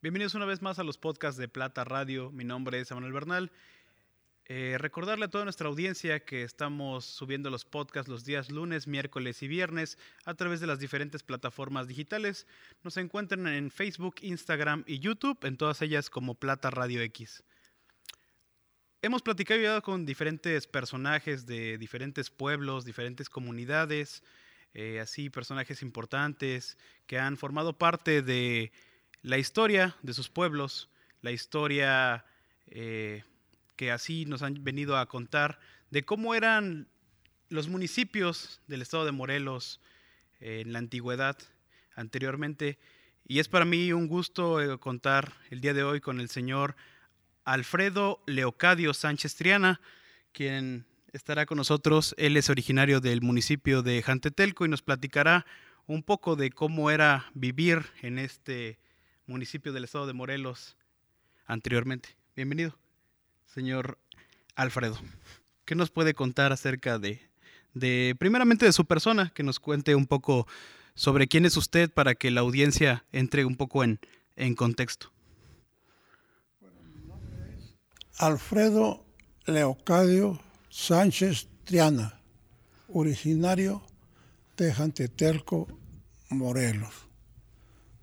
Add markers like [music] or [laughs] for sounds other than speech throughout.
Bienvenidos una vez más a los podcasts de Plata Radio. Mi nombre es Manuel Bernal. Eh, recordarle a toda nuestra audiencia que estamos subiendo los podcasts los días lunes, miércoles y viernes a través de las diferentes plataformas digitales. Nos encuentran en Facebook, Instagram y YouTube, en todas ellas como Plata Radio X. Hemos platicado ya con diferentes personajes de diferentes pueblos, diferentes comunidades, eh, así personajes importantes que han formado parte de la historia de sus pueblos, la historia eh, que así nos han venido a contar de cómo eran los municipios del estado de Morelos en la antigüedad, anteriormente. Y es para mí un gusto eh, contar el día de hoy con el señor Alfredo Leocadio Sánchez Triana, quien estará con nosotros. Él es originario del municipio de Jantetelco y nos platicará un poco de cómo era vivir en este municipio del estado de Morelos anteriormente. Bienvenido, señor Alfredo. ¿Qué nos puede contar acerca de, de, primeramente de su persona, que nos cuente un poco sobre quién es usted para que la audiencia entre un poco en, en contexto? Alfredo Leocadio Sánchez Triana, originario de Jantetelco, Morelos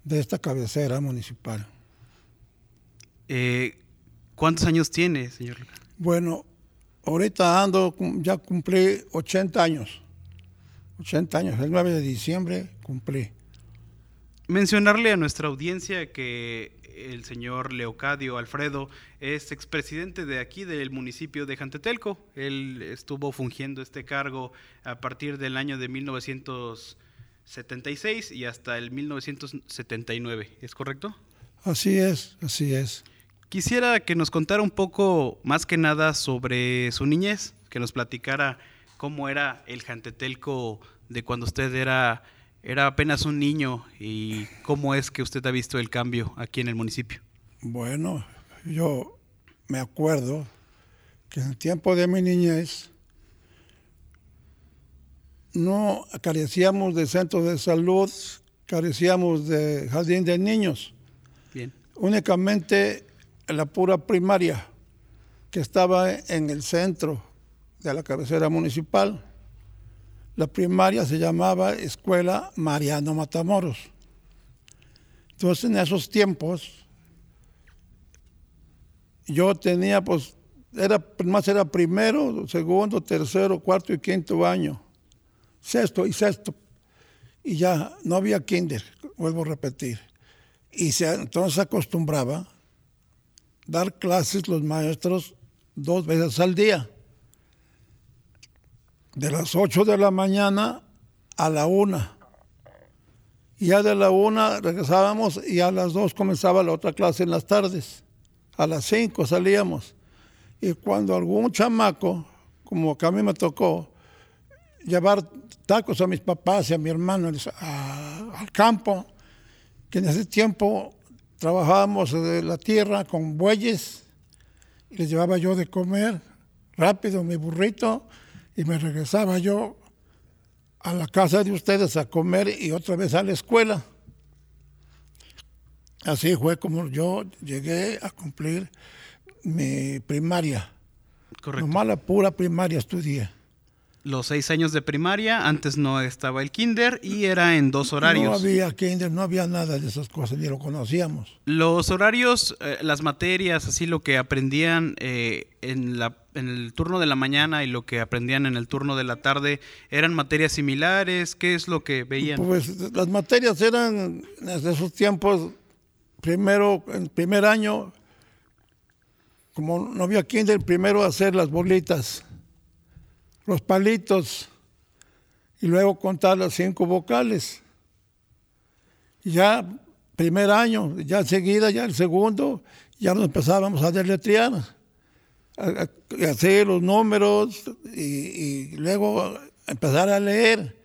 de esta cabecera municipal. Eh, ¿Cuántos años tiene, señor? Bueno, ahorita ando, ya cumplí 80 años. 80 años, el 9 de diciembre cumplí. Mencionarle a nuestra audiencia que el señor Leocadio Alfredo es expresidente de aquí, del municipio de Jantetelco. Él estuvo fungiendo este cargo a partir del año de 1900. 76 y hasta el 1979, ¿es correcto? Así es, así es. Quisiera que nos contara un poco, más que nada, sobre su niñez, que nos platicara cómo era el Jantetelco de cuando usted era, era apenas un niño y cómo es que usted ha visto el cambio aquí en el municipio. Bueno, yo me acuerdo que en el tiempo de mi niñez, no carecíamos de centros de salud, carecíamos de jardín de niños. Bien. Únicamente la pura primaria, que estaba en el centro de la cabecera municipal. La primaria se llamaba Escuela Mariano Matamoros. Entonces en esos tiempos yo tenía pues, era, más era primero, segundo, tercero, cuarto y quinto año sexto y sexto. Y ya no había kinder, vuelvo a repetir. Y se, entonces acostumbraba dar clases los maestros dos veces al día. De las ocho de la mañana a la una. Y ya de la una regresábamos y a las dos comenzaba la otra clase en las tardes. A las cinco salíamos. Y cuando algún chamaco, como que a mí me tocó, llevar tacos a mis papás y a mi hermano al campo, que en ese tiempo trabajábamos de la tierra con bueyes les llevaba yo de comer rápido mi burrito y me regresaba yo a la casa de ustedes a comer y otra vez a la escuela. Así fue como yo llegué a cumplir mi primaria. Correcto. Nomás la pura primaria estudié los seis años de primaria, antes no estaba el kinder y era en dos horarios. No había kinder, no había nada de esas cosas, ni lo conocíamos. Los horarios, eh, las materias, así lo que aprendían eh, en, la, en el turno de la mañana y lo que aprendían en el turno de la tarde, ¿eran materias similares? ¿Qué es lo que veían? Pues las materias eran, en esos tiempos, primero, en primer año, como no había kinder, primero hacer las bolitas los palitos y luego contar las cinco vocales. Ya primer año, ya enseguida, ya el segundo, ya nos empezábamos a deletrear, a, hacer los números y, luego empezar a leer.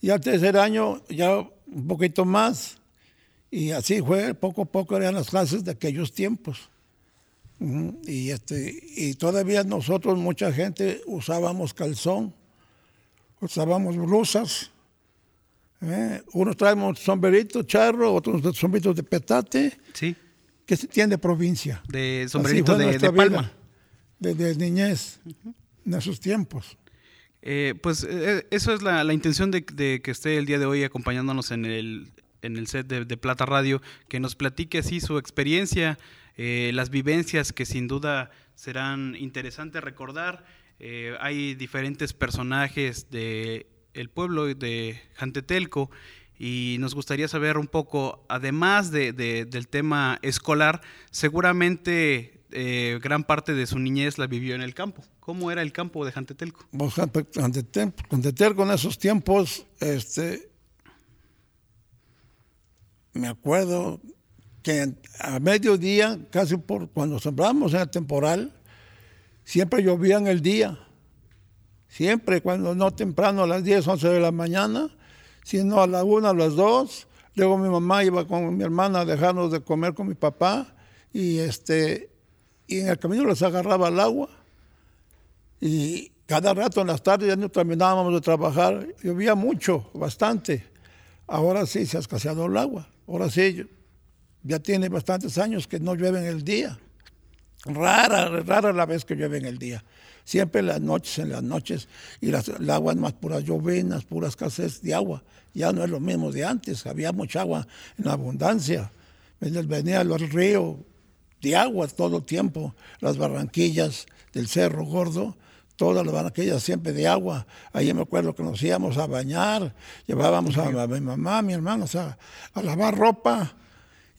Y al tercer año ya un poquito más. Y así fue, poco a poco eran las clases de aquellos tiempos. Y, este, y todavía nosotros, mucha gente, usábamos calzón, usábamos blusas. ¿eh? Unos traemos sombreritos charro, otros sombreritos de petate. Sí. ¿qué se tiene de provincia? De Así sombrerito fue de, de palma. Desde niñez, en esos tiempos. Eh, pues eh, eso es la, la intención de, de que esté el día de hoy acompañándonos en el, en el set de, de Plata Radio, que nos platique así su experiencia, eh, las vivencias que sin duda serán interesantes recordar. Eh, hay diferentes personajes de el pueblo de Jantetelco y nos gustaría saber un poco, además de, de- del tema escolar, seguramente eh, gran parte de su niñez la vivió en el campo. ¿Cómo era el campo de Jantetelco? Pues, Jantetel Jantetel con esos tiempos, este, me acuerdo que a mediodía, casi por cuando sembrábamos en el temporal, siempre llovía en el día. Siempre, cuando no temprano, a las 10, 11 de la mañana, sino a la 1, a las 2. Luego mi mamá iba con mi hermana a dejarnos de comer con mi papá y, este, y en el camino les agarraba el agua. Y cada rato en las tardes ya no terminábamos de trabajar. Llovía mucho, bastante. Ahora sí se ha escaseado el agua. Ahora sí, ya tiene bastantes años que no llueve en el día. Rara, rara la vez que llueve en el día. Siempre en las noches, en las noches. Y las, el agua es más puras llovinas, pura escasez de agua. Ya no es lo mismo de antes. Había mucha agua en abundancia. Venía el río de agua todo el tiempo. Las barranquillas del Cerro Gordo todas las barranquillas siempre de agua. Ahí me acuerdo que nos íbamos a bañar, llevábamos a, a mi mamá, a mi hermano, o sea, a lavar ropa.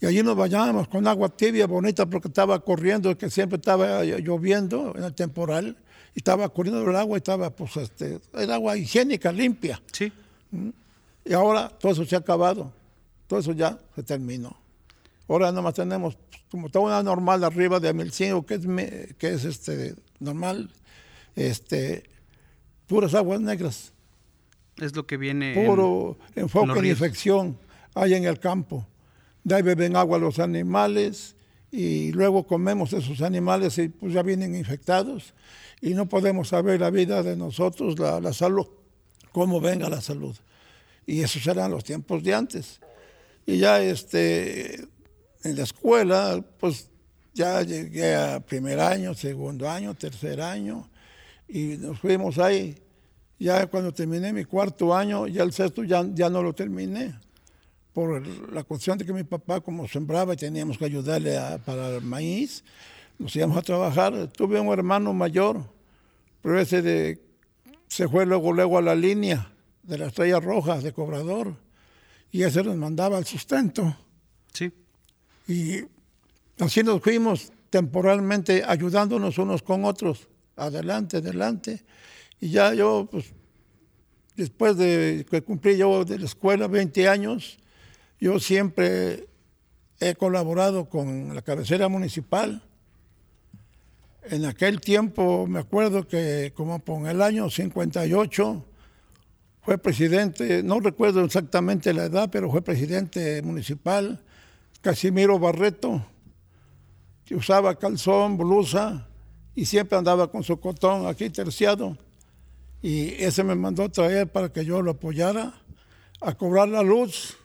Y allí nos bañábamos con agua tibia, bonita, porque estaba corriendo, que siempre estaba lloviendo en el temporal. Y estaba corriendo el agua y estaba, pues, este, era agua higiénica, limpia. Sí. Y ahora todo eso se ha acabado. Todo eso ya se terminó. Ahora nomás tenemos pues, como toda una normal arriba de 1100, que es, que es este, normal, este, puras aguas negras, Es lo que viene. en- puro en enfoque ríos. infección hay en el campo. De ahí beben agua los animales y luego comemos esos animales y pues ya vienen infectados y no podemos saber la vida de nosotros, la, la salud, cómo venga la salud. Y esos eran los tiempos de antes. Y ya este, en la escuela, pues ya llegué a primer año, segundo año, tercer año, y nos fuimos ahí. Ya cuando terminé mi cuarto año, ya el sexto ya, ya no lo terminé. Por la cuestión de que mi papá, como sembraba y teníamos que ayudarle a- para el maíz, nos íbamos a trabajar. Tuve un hermano mayor, pero ese de, se fue luego, luego a la línea de la Estrella Roja de cobrador y ese nos mandaba el sustento. Sí. Y así nos fuimos temporalmente ayudándonos unos con otros, adelante, adelante. Y ya yo, pues, después de que cumplí yo de la escuela 20 años, yo siempre he colaborado con la cabecera municipal. En aquel tiempo me acuerdo que como por el año 58 fue presidente, no recuerdo exactamente la edad, pero fue presidente municipal, Casimiro Barreto, que usaba calzón, blusa y siempre andaba con su cotón aquí terciado. Y ese me mandó traer para que yo lo apoyara a cobrar la luz.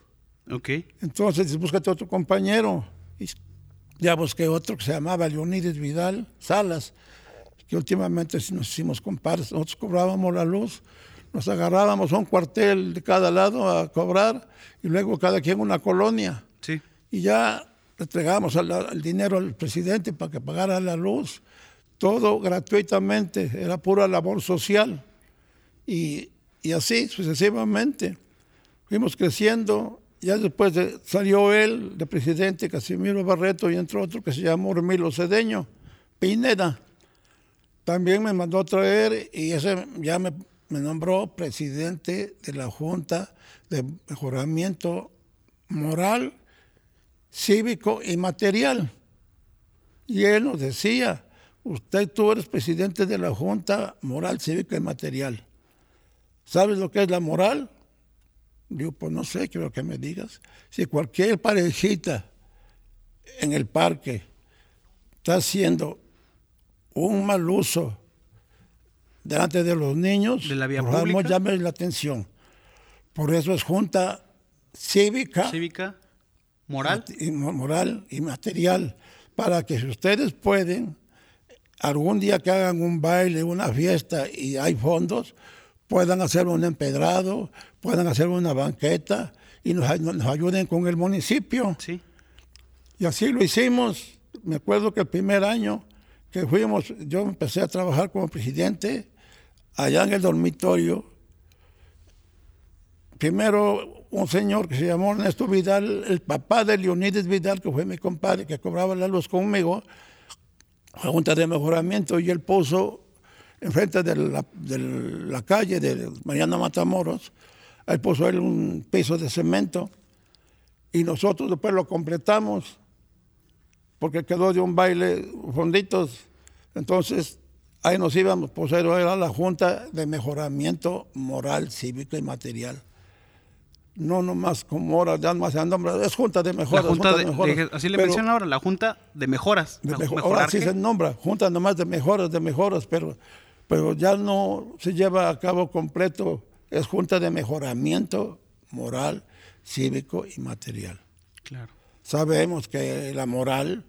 Ok. Entonces, búscate otro compañero. Y ya busqué otro que se llamaba Leonides Vidal Salas, que últimamente nos hicimos compadres. Nosotros cobrábamos la luz, nos agarrábamos a un cuartel de cada lado a cobrar y luego cada quien una colonia. Sí. Y ya entregábamos el dinero al presidente para que pagara la luz. Todo gratuitamente, era pura labor social. Y, y así sucesivamente. Fuimos creciendo. Ya después de- salió él de presidente, Casimiro Barreto, y entró otro que se llamó Hermilo Cedeño, Pineda. También me mandó a traer y ese ya me, me nombró presidente de la Junta de Mejoramiento Moral, Cívico y Material. Y él nos decía, usted tú eres presidente de la Junta Moral, Cívica y Material. ¿Sabes lo que es la moral? Digo, pues no sé, quiero que me digas. Si cualquier parejita en el parque está haciendo un mal uso delante de los niños, ¿De la vía por la atención. Por eso es Junta Cívica Cívica. moral y moral y material para que si ustedes pueden algún día que hagan un baile, una fiesta y hay fondos, puedan hacer un empedrado, puedan hacer una banqueta y nos, nos ayuden con el municipio. Sí. Y así lo hicimos. Me acuerdo que el primer año que fuimos, yo empecé a trabajar como presidente allá en el dormitorio. Primero un señor que se llamó Ernesto Vidal, el papá de Leonides Vidal, que fue mi compadre, que cobraba la luz conmigo, Junta de Mejoramiento, y él puso enfrente de la, de la calle de Mariana Matamoros, ahí puso él un piso de cemento, y nosotros después lo completamos, porque quedó de un baile fonditos, entonces ahí nos íbamos, pues era la Junta de Mejoramiento Moral, Cívico y Material no nomás como ahora ya más se nombra, es Junta de Mejoras. Junta de, así le mencionan ahora, la Junta de Mejoras. ahora sí se nombra, Junta nomás de Mejoras, de Mejoras, pero, pero ya no se lleva a cabo completo, es Junta de Mejoramiento Moral, Cívico y Material. Claro. Sabemos que la moral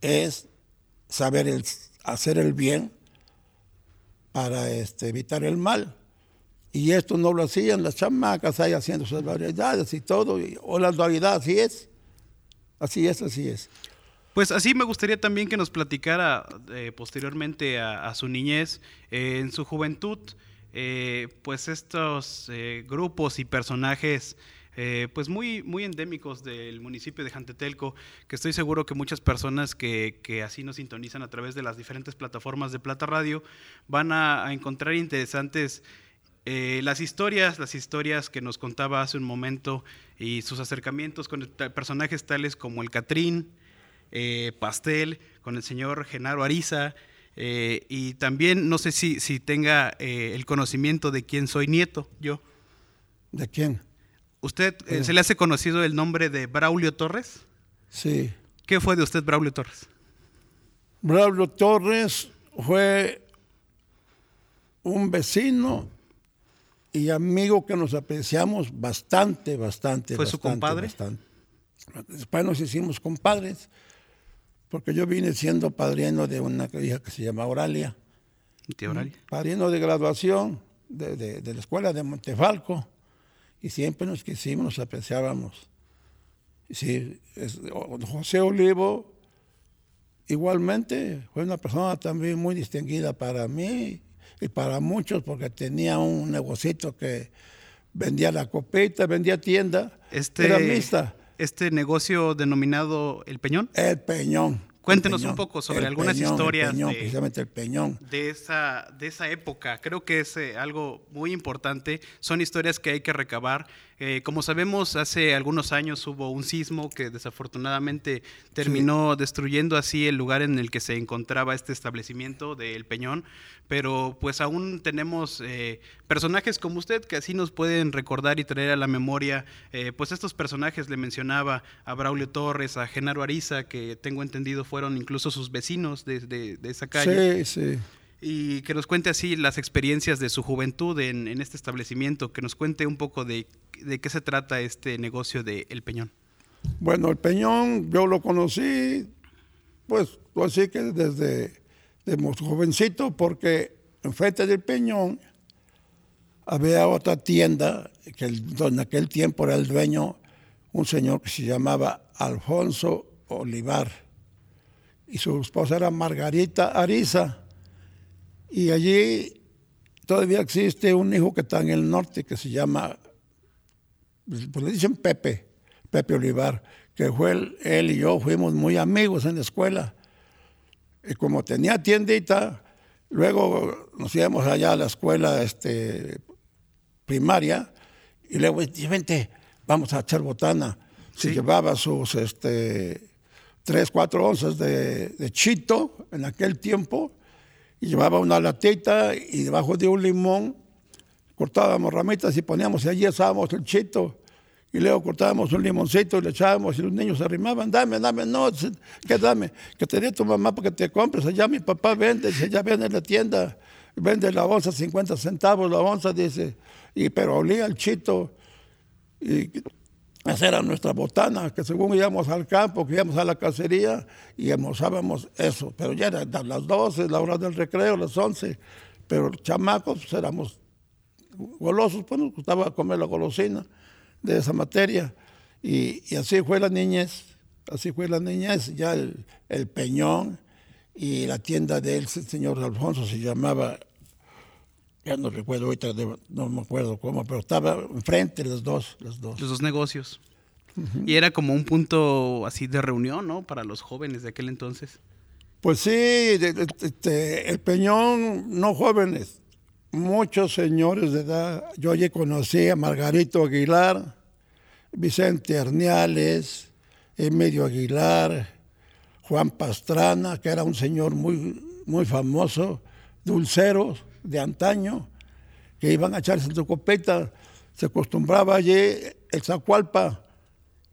es saber el, hacer el bien para este, evitar el mal y esto no lo hacían las chamacas ahí haciendo sus variedades y todo. o la dualidad, así es. Así es, así es. Pues así me gustaría también que nos platicara eh, posteriormente a, su niñez, eh, en su juventud, eh, pues estos grupos y personajes pues muy, muy endémicos del municipio de Jantetelco, que estoy seguro que muchas personas que, que, así nos sintonizan a través de las diferentes plataformas de Plata Radio van a, encontrar interesantes eh, las historias, las historias que nos contaba hace un momento y sus acercamientos con personajes tales como el Catrín, eh, Pastel, con el señor Genaro Ariza, eh, y también no sé si, si tenga el conocimiento de quién soy nieto, yo. ¿De quién? ¿Usted se le hace conocido el nombre de Braulio Torres? Sí. ¿Qué fue de usted, Braulio Torres? Braulio Torres fue un vecino y amigo que nos apreciamos bastante, bastante. ¿Fue su compadre? Después nos hicimos compadres, porque yo vine siendo padrino de una hija que se llama Auralia. ¿Tía Auralia? Padrino de graduación de, la escuela de Montefalco. Y siempre nos quisimos, nos apreciábamos. Sí, José Olivo igualmente fue una persona también muy distinguida para mí y para muchos porque tenía un negocito que vendía la copeta, vendía tienda, este, era mixta. ¿Este negocio denominado El Peñón? El Peñón. Cuéntenos un poco sobre algunas historias. El peñón, de, precisamente el peñón. De esa, de esa época. Creo que es eh, algo muy importante. Son historias que hay que recabar. Eh, como sabemos, hace algunos años hubo un sismo que desafortunadamente terminó destruyendo así el lugar en el que se encontraba este establecimiento del Peñón pero pues aún tenemos eh, personajes como usted que así nos pueden recordar y traer a la memoria, eh, pues estos personajes, le mencionaba a Braulio Torres, a Genaro Ariza, que tengo entendido fueron incluso sus vecinos de, de, esa calle. Sí, sí. Y que nos cuente así las experiencias de su juventud en, en este establecimiento, que nos cuente un poco de, de qué se trata este negocio de El Peñón. Bueno, El Peñón yo lo conocí, pues así que desde de jovencito porque enfrente del Peñón había otra tienda que en aquel tiempo era el dueño un señor que se llamaba Alfonso Olivar y su esposa era Margarita Ariza y allí todavía existe un hijo que está en el norte que se llama pues le dicen Pepe Pepe Olivar que fue él, él y yo fuimos muy amigos en la escuela y como tenía tiendita, luego nos íbamos allá a la escuela este, primaria y luego, vente, vamos a echar botana. Se llevaba sus este, tres, cuatro onzas de, chito en aquel tiempo llevaba una latita y debajo de un limón cortábamos ramitas y poníamos y allí asábamos el chito y luego cortábamos un limoncito y le echábamos y los niños se arrimaban, dame, dame, no, ¿qué dame? Que te dé tu mamá para que te compres, allá mi papá vende, vende en la tienda, vende la onza 50 centavos la onza, dice, y pero olía el chito. Y Esa era nuestra botana, que según íbamos al campo, que íbamos a la cacería y almorzábamos eso. Pero ya eran las 12, la hora del recreo, las 11. Pero chamacos éramos golosos, pues nos gustaba comer la golosina de esa materia. Y, así fue la niñez, así fue la niñez. Ya el, el peñón y la tienda de él, el señor Alfonso, se llamaba ya no recuerdo ahorita, no me acuerdo cómo, pero estaba enfrente los dos, los dos. Los dos negocios. Y era como un punto así de reunión, ¿no? Para los jóvenes de aquel entonces. Pues sí, este, el Peñón, no jóvenes, muchos señores de edad. Yo ya conocí a Margarito Aguilar, Vicente Arniales, Emilio Aguilar, Juan Pastrana, que era un señor muy, muy famoso, dulceros de antaño, que iban a echarse su copeta, se acostumbraba allí el zacualpa,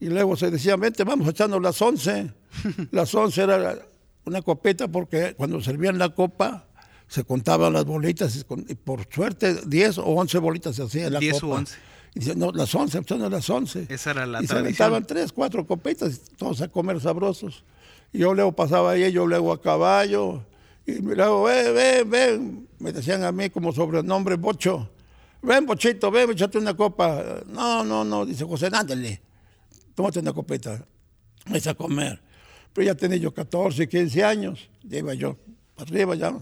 y luego se decía, vente, vamos echando las once. [laughs] las once era una copeta porque cuando servían la copa se contaban las bolitas y por suerte 10 o 11 bolitas se hacían la copa. 10 o 11. Y dice, no, las 11, son las 11. Esa era la y tradición. se aventaban 3, 4 copetas, todos a comer sabrosos. Y yo luego pasaba ahí, yo luego a caballo, y me luego, ven, ven, ven, me decían a mí como sobrenombre Bocho. Ven, Bochito, ven, echate una copa. No, no, no, dice José, ándale, tómate una copeta, me a comer. Pero ya tenía yo 14, 15 años, ya iba yo para arriba ya.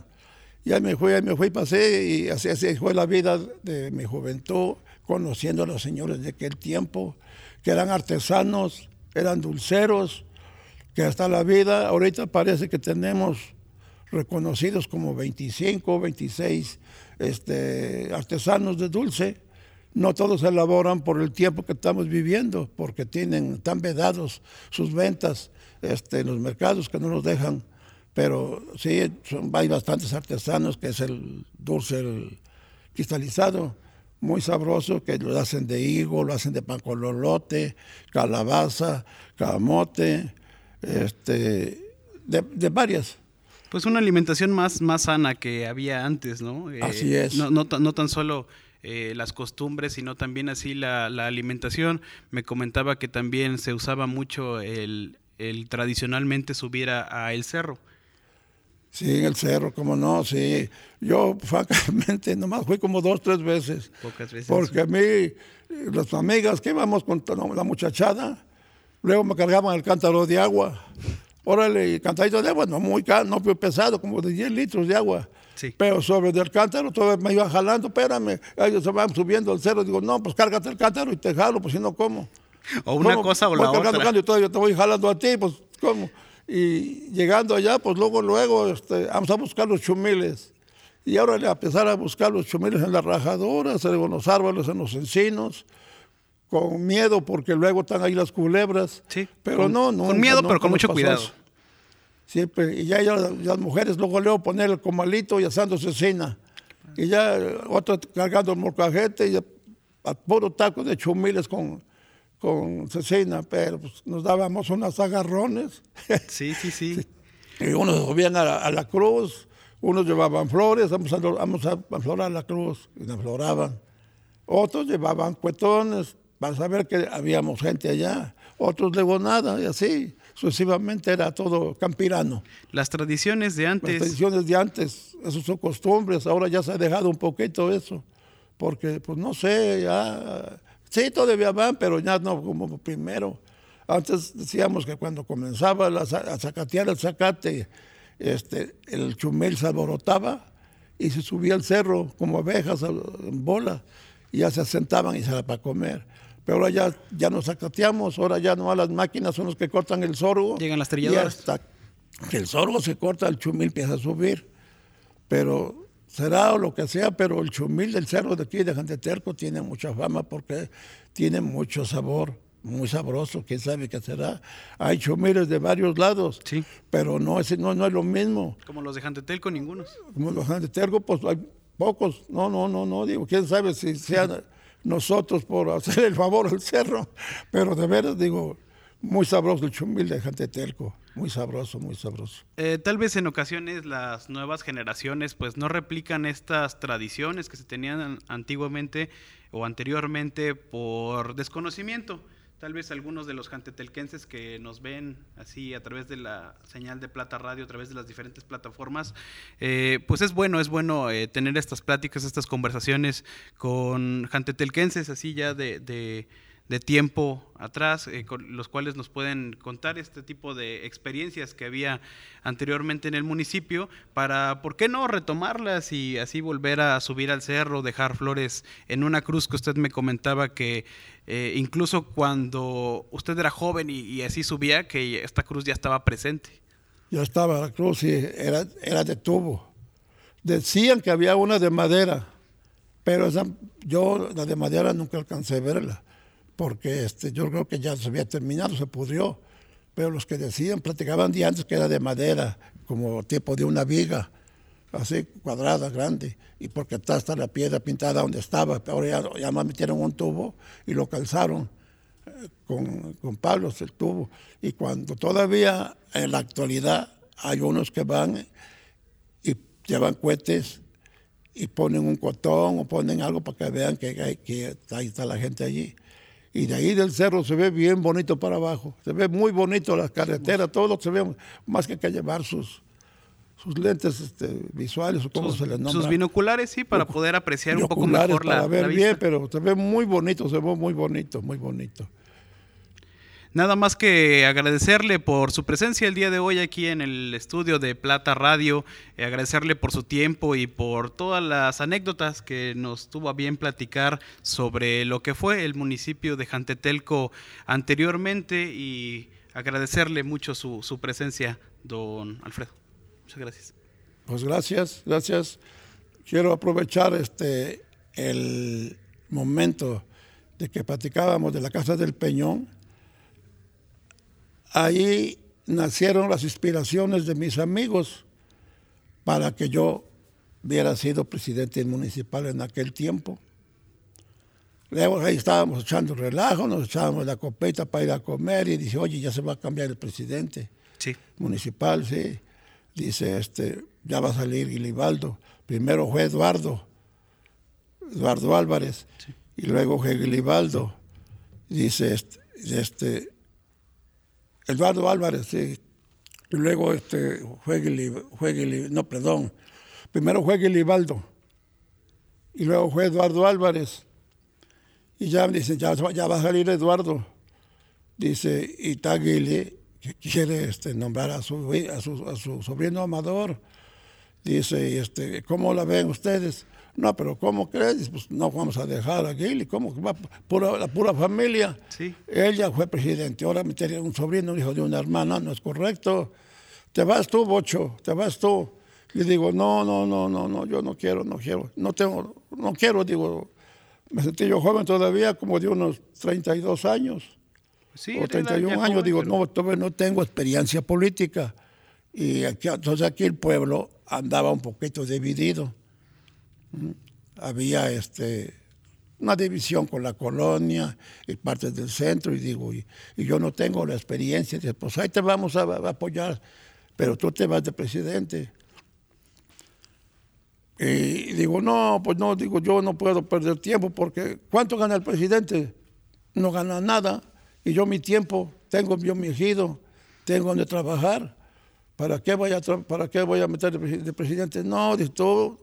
Ya me fui, me fui, pasé y así, así fue la vida de mi juventud, conociendo a los señores de aquel tiempo, que eran artesanos, eran dulceros, que hasta la vida, ahorita parece que tenemos reconocidos como 25, 26 este, artesanos de dulce. No todos elaboran por el tiempo que estamos viviendo, porque tienen tan vedados sus ventas este, en los mercados que no nos dejan. Pero sí, hay bastantes artesanos que es el dulce cristalizado, muy sabroso, que lo hacen de higo, lo hacen de pancololote, calabaza, camote, este, de varias. Pues una alimentación más, más sana que había antes, ¿no? Eh, así es. No, no, no tan solo eh, las costumbres, sino también así la, la, alimentación. Me comentaba que también se usaba mucho el, el tradicionalmente subir a, a, el cerro. Sí, en el cerro, como no, sí. Yo, [laughs] francamente, nomás fui como dos, tres veces. Pocas veces. Porque a mí, las amigas que íbamos con la muchachada, luego me cargaban el cántaro de agua órale, cantadito de agua, no muy, no muy pesado, como de 10 litros de agua. Sí. Pero sobre del cántaro todavía me iban jalando, espérame, ellos se van subiendo al cerro, digo, no, pues cárgate el cántaro y te jalo, pues si no, ¿cómo? O una ¿Cómo? cosa o la cargando, otra. Yo todavía te voy jalando a ti, pues, ¿cómo? Y llegando allá, pues luego, luego, este, vamos a buscar los chumiles. Y ahora a empezar a buscar los chumiles en las rajadoras, en los árboles, en los encinos, con miedo porque luego están ahí las culebras. Sí, pero con, no, no. Con miedo, no, pero con mucho cuidado. Siempre, y ya, ya, las mujeres luego leo poner el comalito y asando cecina. Y ya otro cargando el morcajete y a puro taco de chumiles con, con cecina, pero pues, nos dábamos unos agarrones. [laughs] Sí, sí, sí. sí. Y unos subían a la, a la, cruz, unos llevaban flores, vamos a, vamos a aflorar la cruz, y la afloraban. Otros llevaban cuetones, para saber que habíamos gente allá. Otros luego nada, y así sucesivamente era todo campirano. Las tradiciones de antes. Las tradiciones de antes, esas son costumbres, ahora ya se ha dejado un poquito eso, porque pues no sé, ya, sí todavía van, pero ya no como primero. Antes decíamos que cuando comenzaba a zacatear el zacate, este, el chumel se alborotaba y se subía al cerro como abejas en bola y ya se asentaban y se era para comer pero ahora ya, ya nos acateamos, ahora ya no a las máquinas son los que cortan el sorgo. Llegan las trilladoras. Y hasta que el sorgo se corta, el chumil empieza a subir. Pero será o lo que sea, pero el chumil del cerro de aquí de Janteterco tiene mucha fama porque tiene mucho sabor, muy sabroso, quién sabe qué será. Hay chumiles de varios lados, sí. pero no es, no, no es lo mismo. Como los de Jantetelco, ningunos. Como los de Janteterco, pues hay pocos. No, no, no, no, digo, quién sabe si sean nosotros por hacer el favor al cerro, pero de veras digo, muy sabroso el chumil de Jantetelco, muy sabroso, muy sabroso. Eh, tal vez en ocasiones las nuevas generaciones pues no replican estas tradiciones que se tenían antiguamente o anteriormente por desconocimiento. Tal vez algunos de los jantetelquenses que nos ven así a través de la señal de Plata Radio, a través de las diferentes plataformas, eh, pues es bueno, es bueno eh, tener estas pláticas, estas conversaciones con jantetelquenses así ya de de tiempo atrás, eh, con los cuales nos pueden contar este tipo de experiencias que había anteriormente en el municipio, para, ¿por qué no retomarlas y así volver a subir al cerro, dejar flores en una cruz que usted me comentaba que eh, incluso cuando usted era joven y, así subía, que esta cruz ya estaba presente? Ya estaba la cruz y era, era de tubo. Decían que había una de madera, pero yo la de madera nunca alcancé a verla porque este, yo creo que ya se había terminado, se pudrió. Pero los que decían, platicaban de antes que era de madera, como tipo de una viga, así cuadrada, grande, y porque está hasta la piedra pintada donde estaba. Ahora ya, ya más metieron un tubo y lo calzaron eh, con, con palos el tubo. Y cuando todavía en la actualidad hay unos que van y llevan cohetes y ponen un cotón o ponen algo para que vean que, que ahí está la gente allí y de ahí del cerro se ve bien bonito para abajo. Se ve muy bonito la carretera, todo se ve más que que llevar sus, sus lentes este, visuales o cómo se les nombra. Sus binoculares, sí, para poder apreciar un poco mejor la, para ver bien, pero se ve muy bonito, se ve muy bonito, muy bonito. Nada más que agradecerle por su presencia el día de hoy aquí en el estudio de Plata Radio, eh, agradecerle por su tiempo y por todas las anécdotas que nos tuvo a bien platicar sobre lo que fue el municipio de Jantetelco anteriormente y agradecerle mucho su, su presencia, don Alfredo. Muchas gracias. Pues gracias, gracias. Quiero aprovechar este el momento de que platicábamos de la Casa del Peñón ahí nacieron las inspiraciones de mis amigos para que yo hubiera sido presidente municipal en aquel tiempo. Luego ahí estábamos echando relajo, nos echábamos la copeta para ir a comer y dice, oye, ya se va a cambiar el presidente municipal, sí. Dice, este, ya va a salir Gilibaldo. Primero fue Eduardo, Eduardo Álvarez, y luego fue Gilibaldo. Dice, este, este Eduardo Álvarez, sí. Y luego este, no, perdón. Primero fue Guilibaldo. Y luego fue Eduardo Álvarez. Y ya dicen, ya, va a salir Eduardo. Dice, y que quiere este, nombrar a su, a su, a su sobrino Amador. Dice, este, ¿cómo la ven ustedes? No, pero ¿cómo crees? Pues no vamos a dejar a Gili, ¿cómo que va pura, la pura familia? Sí. Ella fue presidente, ahora metería un sobrino, un hijo de una hermana, no es correcto. Te vas tú, Bocho, te vas tú. Le digo, no, no, no, no, no, yo no quiero, no quiero, no tengo, no quiero, digo, me sentí yo joven todavía, como de unos 32 años. Sí, o 31 años, digo, no, todavía no tengo experiencia política. Y aquí, entonces aquí el pueblo andaba un poquito dividido había este, una división con la colonia y partes del centro, y digo, y, yo no tengo la experiencia, dice, pues ahí te vamos a, apoyar, pero tú te vas de presidente. Y digo, no, pues no, digo, yo no puedo perder tiempo porque ¿cuánto gana el presidente? No gana nada. Y yo mi tiempo, tengo yo mi ejido, tengo donde trabajar. ¿Para qué voy a, para qué voy a meter de presidente? No, dice, tú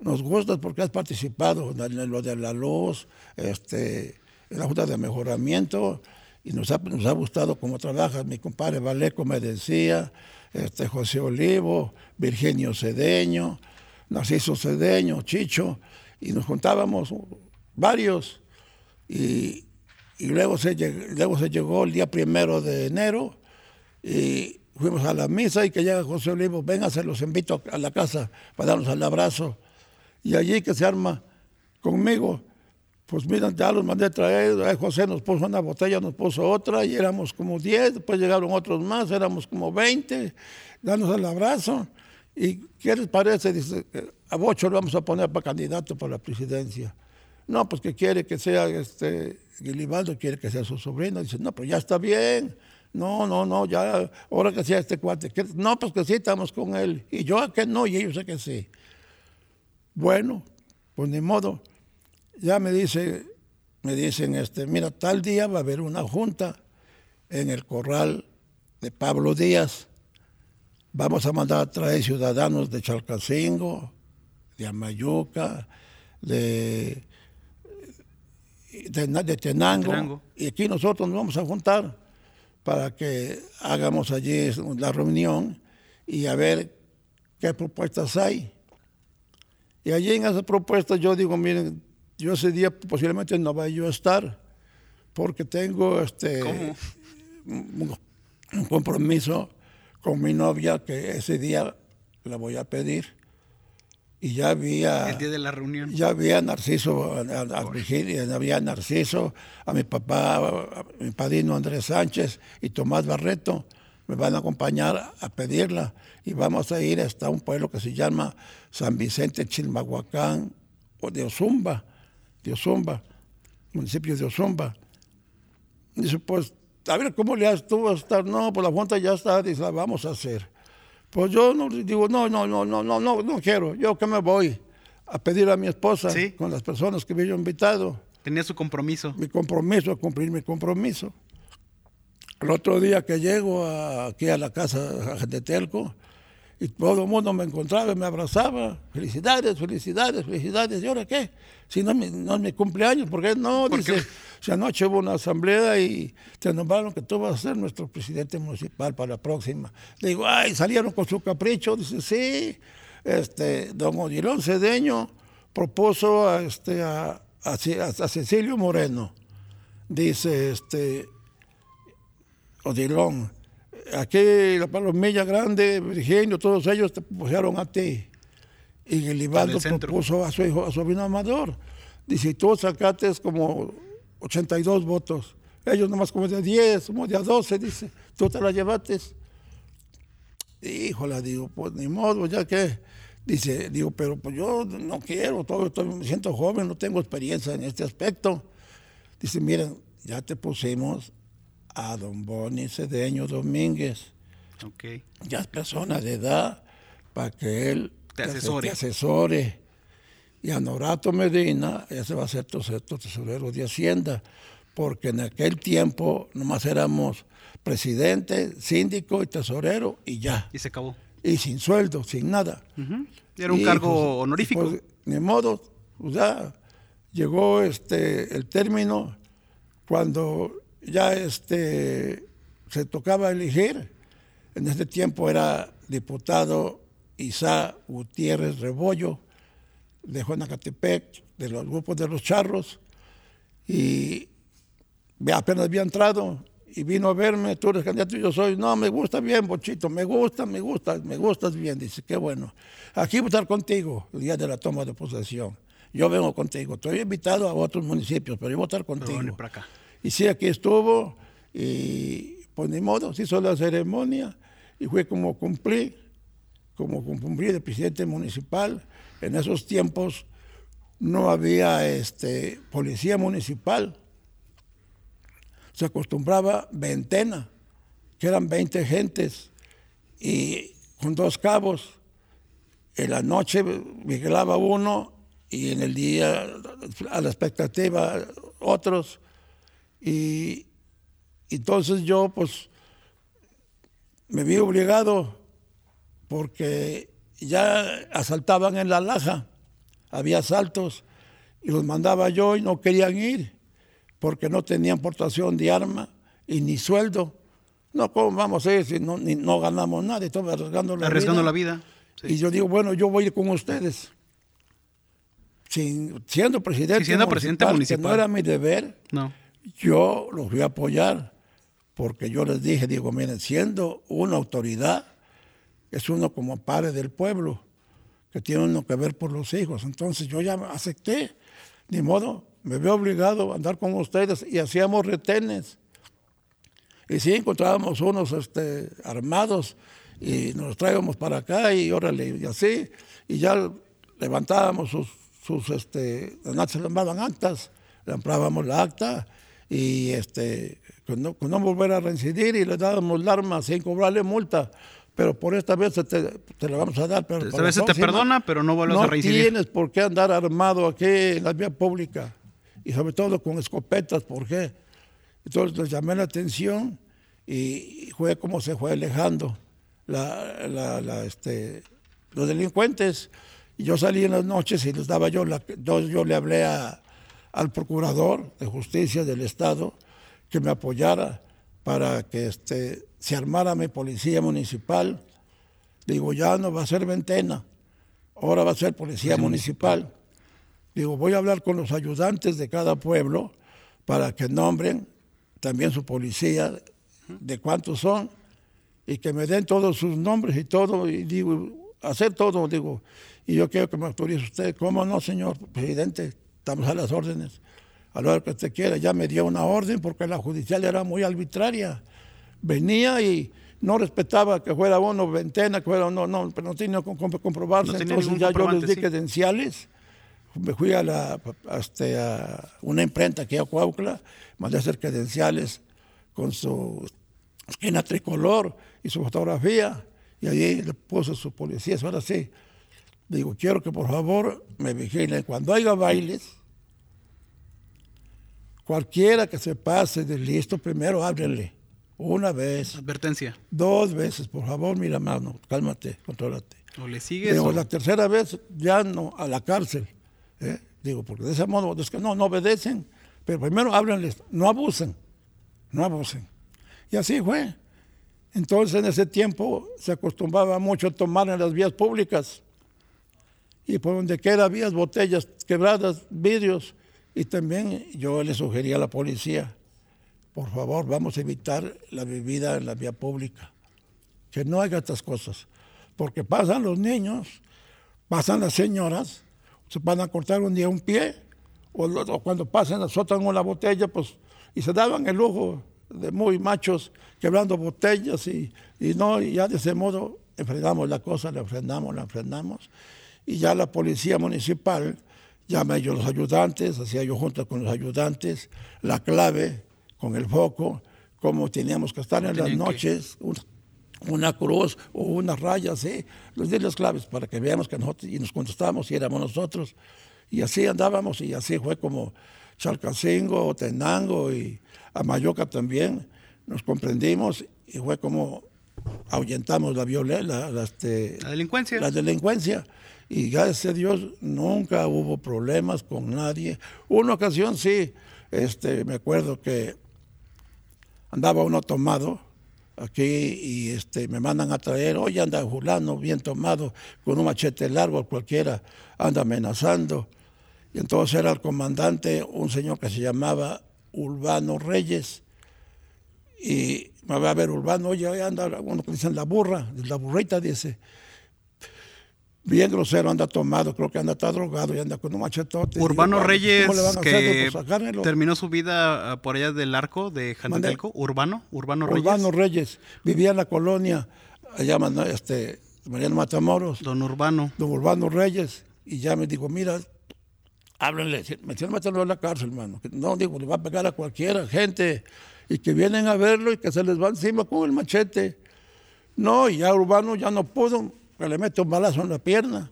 nos gusta porque has participado en lo de la luz, este, en la Junta de Mejoramiento, y nos ha, nos ha gustado cómo trabajas. Mi compadre Valeco me decía, este, José Olivo, Virginio Cedeño, Narciso Cedeño, Chicho, y nos juntábamos varios. Y, y luego, se, luego se llegó el día primero de enero y fuimos a la misa y que llega José Olivo, venga, se los invito a la casa para darnos el abrazo. Y allí que se arma conmigo, pues miren, ya los mandé a traer, José nos puso una botella, nos puso otra, y éramos como 10, después llegaron otros más, éramos como 20, danos el abrazo. ¿Y qué les parece? Dice, a Bocho lo vamos a poner para candidato para la presidencia. No, pues que quiere que sea este, Guilibaldo quiere que sea su sobrino. Dice, no, pues ya está bien. No, no, no, ya, ahora que sea este cuate. No, pues que sí, estamos con él. Y yo a que no, y ellos sé que sí. Bueno, pues ni modo. Ya me dice me dicen, este, mira, tal día va a haber una junta en el corral de Pablo Díaz. Vamos a mandar a traer ciudadanos de Chalcacingo, de Amayuca, de, de, Tenango, Y aquí nosotros nos vamos a juntar para que hagamos allí la reunión y a ver qué propuestas hay. Y allí en esas propuestas yo digo, miren, yo ese día posiblemente no vaya a estar porque tengo este un, compromiso con mi novia que ese día la voy a pedir. Y ya había... El día de la reunión. Ya había Narciso, a, a, Virginia, había Narciso, a mi papá, a mi padrino Andrés Sánchez y Tomás Barreto me van a acompañar a pedirla y vamos a ir hasta un pueblo que se llama San Vicente Chilmahuacán o de Ozumba, de Ozumba, municipio de Ozumba. Dice, pues, a ver, ¿cómo le has tú a estar? No, pues la Junta ya está, dice, la vamos a hacer. Pues yo no digo, no, no, no, no, no, no, no quiero, yo que me voy a pedir a mi esposa con las personas que me había invitado. Tenía su compromiso. Mi compromiso, a cumplir mi compromiso. El otro día que llego aquí a la casa de Telco, y todo el mundo me encontraba y me abrazaba. Felicidades, felicidades, felicidades. ¿Y ahora qué? Si no, no es mi cumpleaños, ¿por qué no? Dice, si anoche hubo una asamblea y te nombraron que tú vas a ser nuestro presidente municipal para la próxima. Le digo, ay, salieron con su capricho. Dice, sí, este, don Odilón Cedeño propuso a, este, a, a, a Cecilio Moreno. Dice, este, Odilón aquí la Palomilla Grande, Virginio, todos ellos te pusieron a ti. Y el Ibaldo propuso a su hijo, a su sobrino Amador. Dice, tú sacaste como 82 votos. Ellos nomás como de 10, como de 12, dice. Tú te la llevaste. Híjole, digo, pues ni modo, ya que. Dice, digo, pero pues yo no quiero, todo, estoy, me siento joven, no tengo experiencia en este aspecto. Dice, miren, ya te pusimos a don Boni Cedeño Domínguez. Okay. Ya es persona de edad para que él te asesore. Y a Norato Medina, ese va a ser tu, tesorero de Hacienda, porque en aquel tiempo nomás éramos presidente, síndico y tesorero y ya. Y se acabó. Y sin sueldo, sin nada. Era un cargo pues, honorífico. Pues, ni modo, ya llegó este el término cuando ya este, se tocaba elegir. En ese tiempo era diputado Isa Gutiérrez Rebollo de Juanacatepec, de los grupos de los charros, y apenas había entrado y vino a verme, tú eres candidato y yo soy, no, me gusta bien, Bochito, me gusta, me gusta, me gustas bien, dice, qué bueno. Aquí voy a estar contigo el día de la toma de posesión. Yo vengo contigo, estoy invitado a otros municipios, pero yo voy a estar contigo. acá. Y sí, aquí estuvo y pues ni modo, se hizo la ceremonia y fue como cumplí, como cumplí de presidente municipal. En esos tiempos no había este, policía municipal. Se acostumbraba veintena, que eran 20 gentes, y con dos cabos. En la noche vigilaba uno y en el día, a la expectativa, otros. Y entonces yo pues me vi obligado porque ya asaltaban en la laja, había asaltos y los mandaba yo y no querían ir porque no tenían portación de arma y ni sueldo. No, ¿cómo vamos a ir si no, no ganamos nada? Estamos arriesgando la arriesgando vida. la vida. Y yo digo, bueno, yo voy a ir con ustedes. Sin, siendo presidente, siendo presidente municipal, no era mi deber. No yo los voy a apoyar porque yo les dije, digo, miren, siendo una autoridad, es uno como padre del pueblo, que tiene uno que ver por los hijos. Entonces yo ya acepté, ni modo, me veo obligado a andar con ustedes y hacíamos retenes. Y sí, encontrábamos unos este, armados y nos traíamos para acá y órale, y así, y ya levantábamos sus, sus este, se llamaban actas, levantábamos la acta y este, con no, no, volver a reincidir y le dábamos la arma sin cobrarle multa. Pero por esta vez te, te la vamos a dar. Pero esta vez se te perdona, pero no vuelves a reincidir. No tienes por qué andar armado aquí en la vía pública. y sobre todo con escopetas, ¿por qué? Entonces les llamé la atención y fue como se fue alejando la, este, los delincuentes. Y yo salí en las noches y les daba yo, la, yo, le hablé al procurador de justicia del Estado que me apoyara para que este, se armara mi policía municipal. Digo, ya no va a ser Ventena, ahora va a ser policía municipal. Digo, voy a hablar con los ayudantes de cada pueblo para que nombren también su policía, de cuántos son, y que me den todos sus nombres y todo, y digo, hacer todo, digo, y yo quiero que me autorice usted. ¿Cómo no, señor presidente? Estamos a las órdenes. A lo que usted quiera, ya me dio una orden porque la judicial era muy arbitraria. Venía y no respetaba que fuera uno ventena, que fuera no, no, pero no tenía que comprobarse. Entonces ya yo les di credenciales me fui a, la, este, a una imprenta aquí a Cuaucla, mandé a hacer credenciales con su esquina tricolor y su fotografía, y allí le puso su policía. Ahora sí, digo, quiero que por favor me vigilen. Cuando haya bailes, cualquiera que se pase de listo, primero háblenle. Una vez. Advertencia. Dos veces, por favor, mira, mano, cálmate, contrólate. O le sigues. Digo, la tercera vez ya no, a la cárcel. ¿eh? Digo, porque de ese modo, es que no, no obedecen, pero primero háblenles, no abusen, no abusen. Y así fue. Entonces en ese tiempo se acostumbraba mucho a tomar en las vías públicas y por donde quiera vías, botellas quebradas, vidrios. Y también yo le sugería a la policía, por favor, vamos a evitar la bebida en la vía pública, que no haga estas cosas, porque pasan los niños, pasan las señoras, se van a cortar un día un pie, o, cuando pasan, azotan una botella, pues, y se daban el lujo de muy machos quebrando botellas y, y no, y ya de ese modo enfrentamos la cosa, la enfrentamos, la enfrentamos, y ya la policía municipal, llama yo los ayudantes, hacía yo junto con los ayudantes, la clave con el foco, cómo teníamos que estar en las noches, una cruz o una raya, así, les di las claves para que veamos que nosotros, y nos contestamos y éramos nosotros. Y así andábamos y así fue como Chalcacingo, Tenango y Amayoca también, nos comprendimos y fue como ahuyentamos la violencia, la, este, la delincuencia. La delincuencia. Y gracias a Dios nunca hubo problemas con nadie. Una ocasión sí, este, me acuerdo que andaba uno tomado aquí y este, me mandan a traer, oye, anda Julano bien tomado, con un machete largo cualquiera, anda amenazando. Y entonces era el comandante, un señor que se llamaba Urbano Reyes. Y me va a ver Urbano, oye, anda uno que dicen la burra, la burrita dice, bien grosero, anda tomado, creo que anda está drogado y anda con un machetote. Urbano Reyes, que terminó su vida ah, por allá del arco de Jantelco. Urbano, Urbano Reyes. Urbano Reyes, vivía en la colonia, allá este, Mariano Matamoros. Don Urbano. Don Urbano Reyes, y ya me dijo, mira, háblenle, me tienen meterlo en la cárcel, hermano. No, digo, le va a pegar a cualquiera, gente, y que vienen a verlo y que se les va encima con el machete. No, y ya Urbano ya no pudo, le mete un balazo en la pierna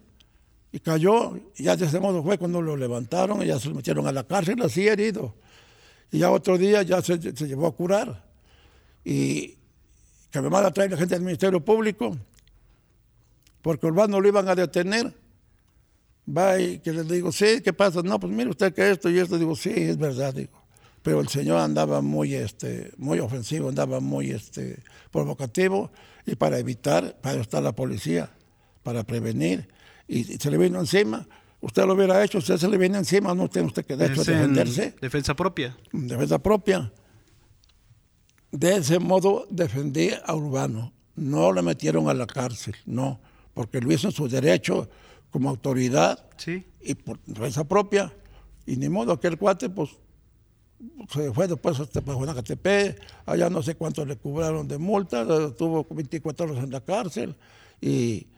y cayó. Y ya de ese modo fue cuando lo levantaron y ya se lo metieron a la cárcel así herido. Y ya otro día ya se, llevó a curar. Y que me manda a traer la gente del Ministerio Público, porque Urbano lo iban a detener. Va y que le digo, sí, ¿qué pasa? No, pues mire usted que esto y esto. Digo, sí, es verdad, digo. Pero el señor andaba muy, este, muy ofensivo, andaba muy este, provocativo y para evitar, para estar la policía para prevenir y, se le vino encima. Usted lo hubiera hecho, usted se le viene encima, no tiene usted que defenderse. Defensa propia. Defensa propia. De ese modo defendí a Urbano. No le metieron a la cárcel, no, porque lo hizo en su derecho como autoridad sí. y por defensa propia. Y ni modo que el cuate, pues, se fue después hasta Juanacatepec, allá no sé cuánto le cobraron de multa, tuvo 24 horas en la cárcel y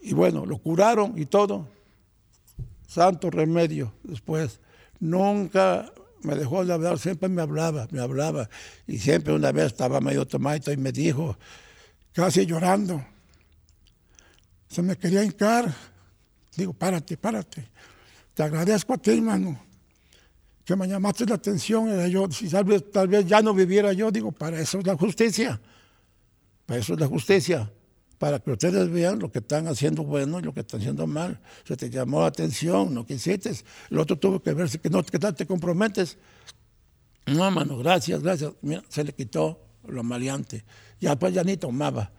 y bueno, lo curaron y todo. Santo remedio después. Nunca me dejó de hablar, siempre me hablaba, me hablaba. Y siempre una vez estaba medio tomado y me dijo, casi llorando, se me quería hincar. Digo, párate, párate. Te agradezco a ti, hermano, que me llamaste la atención, era yo, si tal vez, tal vez ya no viviera yo, digo, para eso es la justicia, para eso es la justicia, para que ustedes vean lo que están haciendo bueno y lo que están haciendo mal. Se te llamó la atención, no quisiste, el otro tuvo que ver que no que tal te comprometes. No, mano, gracias, gracias. Se le quitó lo maleante. Ya pues ya ni tomaba.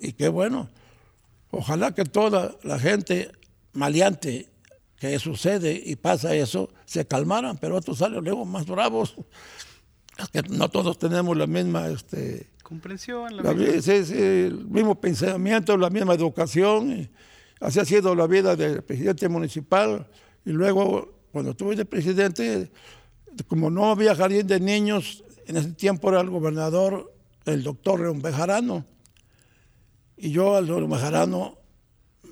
Y qué bueno. Ojalá que toda la gente maleante que sucede y pasa eso, se calmaran, pero otros salen luego más bravos. No todos tenemos la misma este, comprensión, la el mismo pensamiento, la misma educación. así ha sido la vida del presidente municipal. Y luego, cuando estuve de presidente, como no había jardín de niños, en ese tiempo era el gobernador, el doctor León Bejarano. Y yo al León Bejarano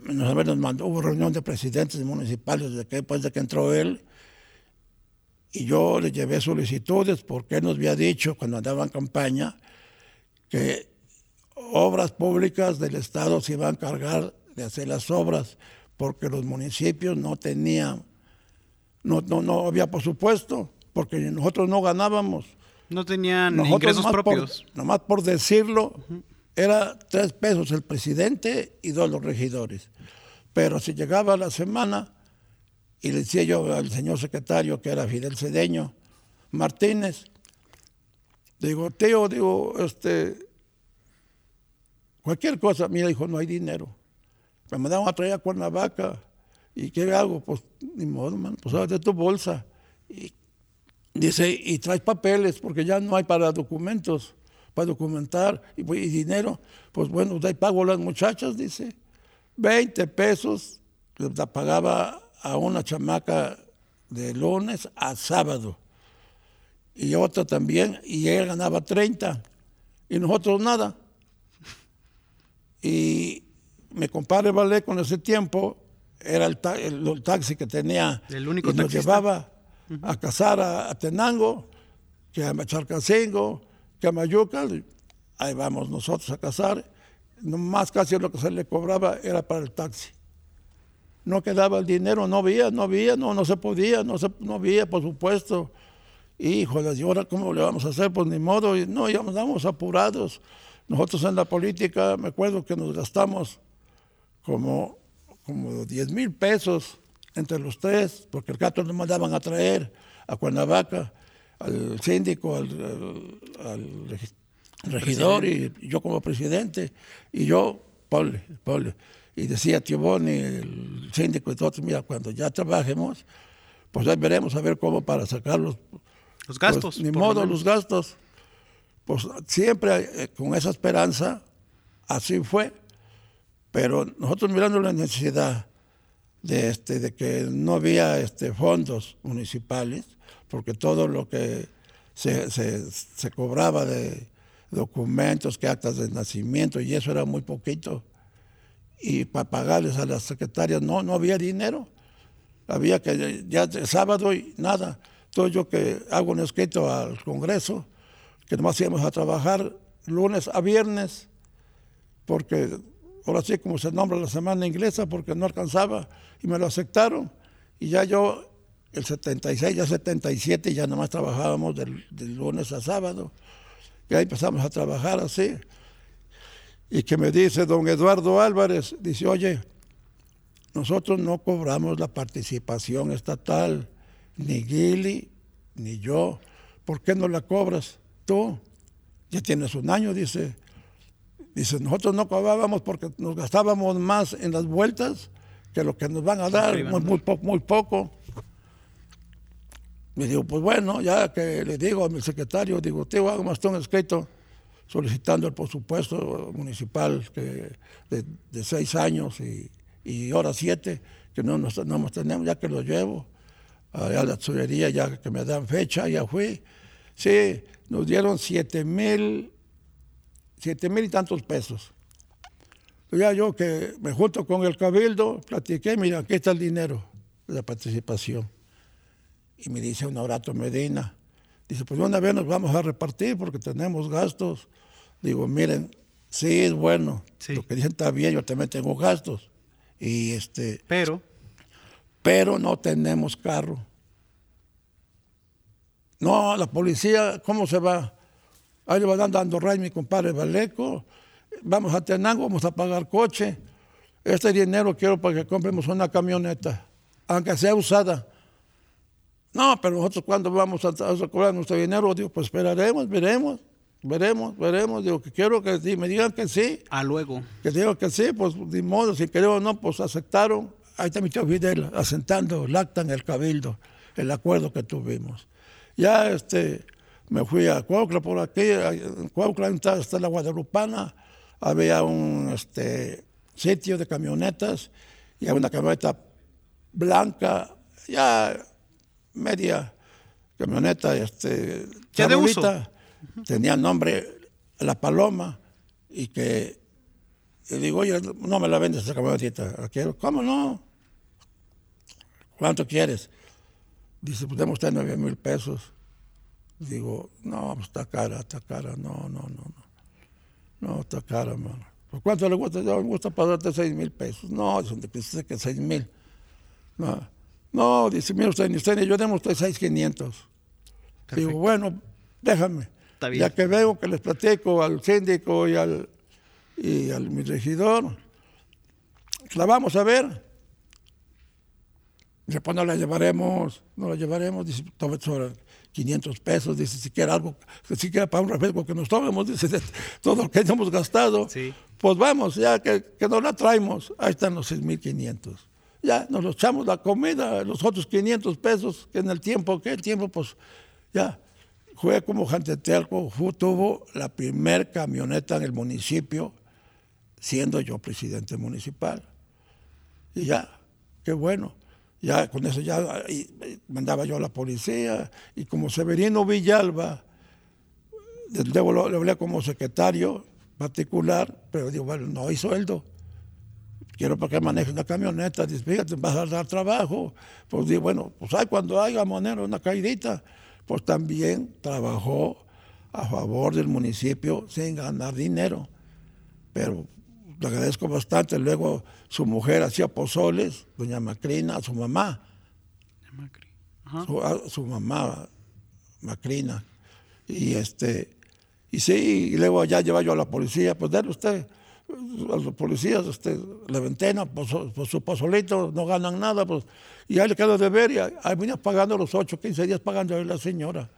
nos mandó, hubo reunión de presidentes municipales desde que, después de que entró él, y yo le llevé solicitudes porque él nos había dicho cuando andaba en campaña que obras públicas del Estado se iban a encargar de hacer las obras porque los municipios no tenían, no, no, no había presupuesto, porque nosotros no ganábamos. No tenían ingresos propios. nomás por decirlo, era tres pesos el presidente y dos los regidores. Pero si llegaba la semana y le decía yo al señor secretario, que era Fidel Cedeño Martínez, digo, tío, digo, este, cualquier cosa, mira, dijo, no hay dinero. Me mandaron a traer a Cuernavaca. ¿Y qué hago? Pues ni modo, man, pues de tu bolsa. Y dice, y traes papeles, porque ya no hay para documentos para documentar y, dinero. Pues bueno, de ahí pago a las muchachas, dice. 20 pesos la pagaba a una chamaca de lunes a sábado. Y otra también, y ella ganaba 30. Y nosotros nada. Y mi compadre Valé con ese tiempo era el, taxi que tenía. El único y nos llevaba a cazar a, Tenango, que a Macharcacingo, Mayuca, ahí vamos nosotros a cazar, más casi lo que se le cobraba era para el taxi. No quedaba el dinero, no había, no había, no, no se podía, no, se, no había, por supuesto. Híjole, ¿y ahora cómo le vamos a hacer? Pues ni modo, no, ya andamos apurados. Nosotros en la política, me acuerdo que nos gastamos como, como 10 mil pesos entre los tres, porque el gato nos mandaban a traer a Cuernavaca al síndico, al, regidor y, yo como presidente. Y yo, Paul, Paul, y decía Tío Boni, el síndico y todos, mira, cuando ya trabajemos, pues ahí veremos a ver cómo para sacar los, los gastos. Pues, ni modo, los gastos. Pues siempre eh, con esa esperanza, así fue. Pero nosotros mirando la necesidad de, este, de que no había este, fondos municipales, porque todo lo que se, se, cobraba de documentos, que actas de nacimiento, y eso era muy poquito. Y para pagarles a las secretarias no, no había dinero. Había que ya sábado y nada. Entonces yo que hago un escrito al Congreso, que nomás íbamos a trabajar lunes a viernes, porque ahora sí como se nombra la semana inglesa, porque no alcanzaba, y me lo aceptaron. Y ya yo el 76, ya 77, ya nomás trabajábamos del, lunes a sábado. Y ahí empezamos a trabajar así. Y que me dice don Eduardo Álvarez, dice, oye, nosotros no cobramos la participación estatal, ni Gili, ni yo. ¿Por qué no la cobras tú? Ya tienes un año, dice. Dice, nosotros no cobrábamos porque nos gastábamos más en las vueltas que lo que nos van a dar, muy, muy, muy poco. Me digo, pues bueno, ya que le digo a mi secretario, digo, te hago más un escrito solicitando el presupuesto municipal que de, seis años y, y, ahora siete, que no nos, no tenemos, ya que lo llevo a la tesorería, ya que me dan fecha, ya fui. Sí, nos dieron siete mil, siete mil y tantos pesos. Ya yo que me junto con el cabildo, platiqué, mira, aquí está el dinero de la participación. Y me dice un Horato Medina, dice, pues una vez nos vamos a repartir porque tenemos gastos. Digo, miren, sí es bueno, lo que dicen está bien, yo también tengo gastos. Y este, pero, pero no tenemos carro. No, la policía, ¿cómo se va? Ahí le va dando ray mi compadre Valeco. Vamos a Tenango, vamos a pagar coche. Este dinero quiero para que compremos una camioneta, aunque sea usada. No, pero nosotros cuando vamos a, a cobrar nuestro dinero, digo, pues esperaremos, veremos, veremos, veremos. Digo, que quiero que me digan que sí. A luego. Que digo que sí, pues de modo, si queremos o no, pues aceptaron. Ahí mi tío Fidel, asentando, lactan el cabildo, el acuerdo que tuvimos. Ya este, me fui a Cuaucla por aquí, en Cuaucla está la Guadalupana, había un este, sitio de camionetas y había una camioneta blanca, ya media camioneta, este, tenía nombre La Paloma y que y digo, oye, no me la vendes esa camionetita, quiero, ¿cómo no? ¿Cuánto quieres? Dice, pues demos usted nueve mil pesos. Digo, no, pues está cara, está cara, no, no, no, no. No, está cara, mano. ¿Por cuánto le gusta? Yo me gusta pagarte seis mil pesos. No, dice, dice que seis mil. No, no, dice, mire usted, ni usted ni yo demos usted seis quinientos. Digo, bueno, déjame. Está bien. Ya que veo que les platico al síndico y al, y al mi regidor, la vamos a ver. Dice, pues no la llevaremos, no la llevaremos, dice, tome sobre 500 pesos, dice, si quiere algo, si quiere para un refresco que nos tomemos, dice, todo lo que hemos gastado, Sí. pues vamos, ya que, que nos la traemos, ahí están los 6.500. Ya nos los echamos la comida, los otros 500 pesos, que en el tiempo, que el tiempo, pues ya, fue como Jantetelco, tuvo la primer camioneta en el municipio, siendo yo presidente municipal. Y ya, qué bueno. Ya con eso ya y- mandaba yo a la policía. Y como Severino Villalba, luego lo- hablé como secretario particular, pero digo, bueno, no hay sueldo. Quiero para que maneje una camioneta. Dice, vas a dar trabajo. Pues digo, bueno, pues hay cuando haya manera una caidita. Pues también trabajó a favor del municipio sin ganar dinero pero le agradezco bastante. Luego su mujer hacía pozoles, doña Macrina, su mamá, Macri. Ajá. su, a- su mamá Macrina. Y este, y sí, y luego allá lleva yo a la policía, pues dale usted, a los policías, este, la ventana, pues su pozolito, no ganan nada, pues, y ahí le quedó de ver, y ahí venía pagando los 8, 15 días pagando ahí la señora.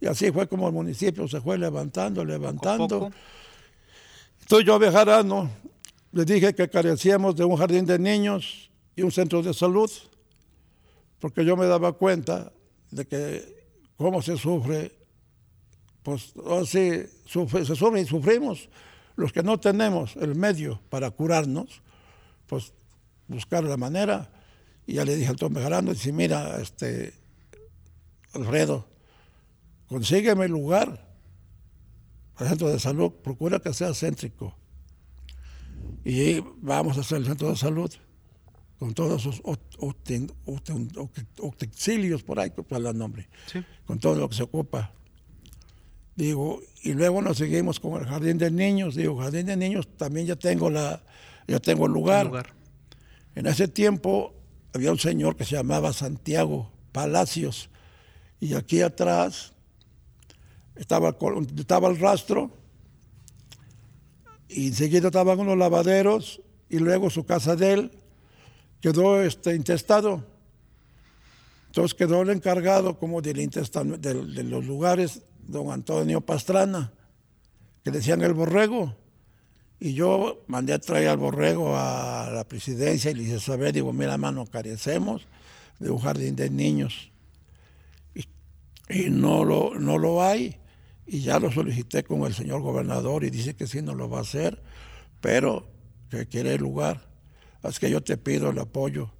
Y así fue como el municipio se fue levantando, levantando. poco. Entonces yo a Bejarano le dije que carecíamos de un jardín de niños y un centro de salud, porque yo me daba cuenta de que cómo se sufre, pues así sufre- se sufre y sufrimos. Los que no tenemos el medio para curarnos, pues buscar la manera. Y ya le dije al Tom Bejarano, dice, mira, este, Alfredo, consígueme lugar el centro de salud, procura que sea céntrico. Y vamos a hacer el centro de salud con todos ote- utensilios por ahí, cuál es el nombre, Sí. con todo lo que se ocupa. Digo, y luego nos seguimos con el jardín de niños. Digo, jardín de niños también ya tengo la, ya tengo el lugar. lugar. En ese tiempo había un señor que se llamaba Santiago Palacios y aquí atrás estaba, el estaba el rastro y enseguida estaban unos lavaderos y luego su casa de él quedó este, intestado. Entonces quedó el encargado como del del- de los lugares don Antonio Pastrana, que decían el borrego. Y yo mandé a traer al borrego a la presidencia y le hice saber, digo, mira, mano, carecemos de un jardín de niños. Y, y no, lo, no lo hay. Y ya lo solicité con el señor gobernador y dice que sí no lo va a hacer, pero que quiere el lugar. Así que yo te pido el apoyo.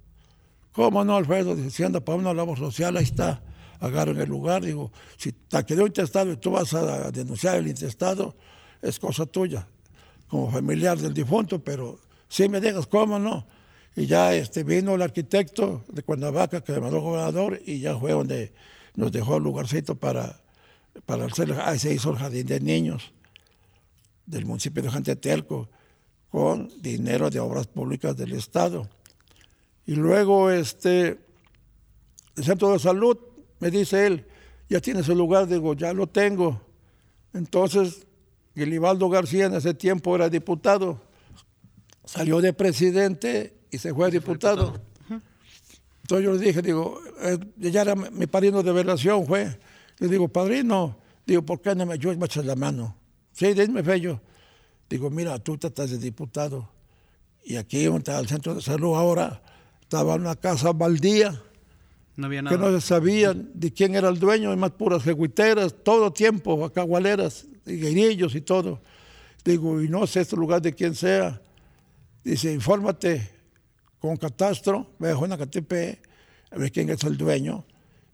¿Cómo no, Alfredo? Dice, si anda para una labor social, ahí está. Agarren el lugar. Digo, si te quedó intestado y tú vas a denunciar el intestado, es cosa tuya, como familiar del difunto, pero si me dejas, ¿cómo no? Y ya este, vino el arquitecto de Cuernavaca que me mandó el gobernador y ya fue donde nos dejó el lugarcito para, para hacer, ahí se hizo el jardín de niños del municipio de Jantetelco con dinero de obras públicas del Estado. Y luego este, el centro de salud, me dice él, ya tiene su lugar, digo, ya lo tengo. Entonces, Gilibaldo García en ese tiempo era diputado, salió de presidente y se fue diputado. Entonces yo le dije, digo, eh, ya era mi padrino de velación, fue. Le digo, padrino, digo, ¿por qué no me, me echas la mano? Sí, dime, fello. Digo, mira, tú te estás de diputado y aquí donde el centro de salud ahora, estaba una casa baldía. No había nada. Que no se sabían de quién era el dueño, y más puras jeguiteras, todo tiempo, acagualeras, y guirillos y todo. Digo, y no sé este lugar de quién sea. Dice, infórmate con catastro, ve a una KTP, a ver quién es el dueño.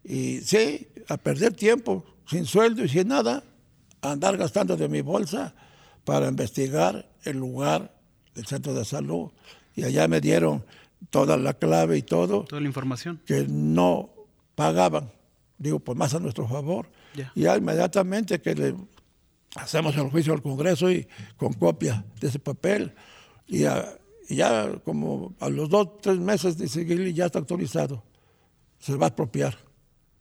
Y sí, a perder tiempo, sin sueldo y sin nada, a andar gastando de mi bolsa para investigar el lugar del centro de salud. Y allá me dieron toda la clave y todo. Toda la información. Que no pagaban. Digo, pues más a nuestro favor. Y ya inmediatamente que le hacemos el juicio al Congreso y con copia de ese papel. Y ya, y ya como a los dos, tres meses de seguir ya está autorizado. Se va a apropiar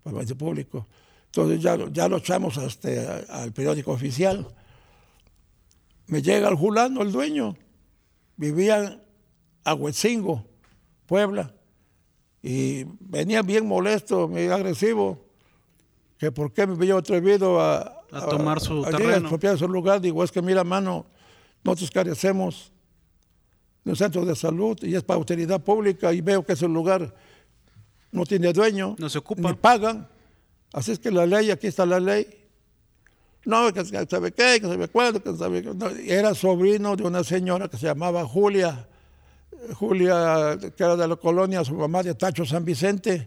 para el público. Entonces ya, ya lo echamos este, al periódico oficial. Me llega el Julano, el dueño. Vivía a Huetzingo, Puebla. Y venía bien molesto, muy agresivo, que por qué me había atrevido a, A tomar su a, terreno. a su lugar. Digo, es que mira, mano, nosotros carecemos de un centro de salud y es para utilidad pública y veo que ese lugar no tiene dueño, No se ocupa. ni pagan. Así es que la ley, aquí está la ley. No, que sabe qué, que sabe cuándo, que sabe qué. No, era sobrino de una señora que se llamaba Julia, Julia, que era de la colonia, su mamá de Tacho San Vicente.